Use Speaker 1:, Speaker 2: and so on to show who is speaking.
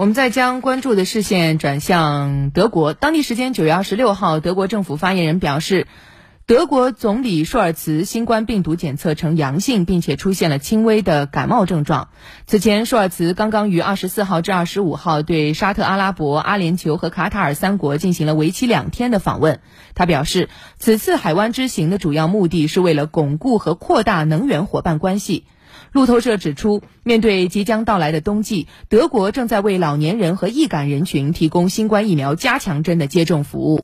Speaker 1: 我们再将关注的视线转向德国。当地时间九月二十六号，德国政府发言人表示，德国总理舒尔茨新冠病毒检测呈阳性，并且出现了轻微的感冒症状。此前，舒尔茨刚刚于二十四号至二十五号对沙特阿拉伯、阿联酋和卡塔尔三国进行了为期两天的访问。他表示，此次海湾之行的主要目的是为了巩固和扩大能源伙伴关系。路透社指出，面对即将到来的冬季，德国正在为老年人和易感人群提供新冠疫苗加强针的接种服务。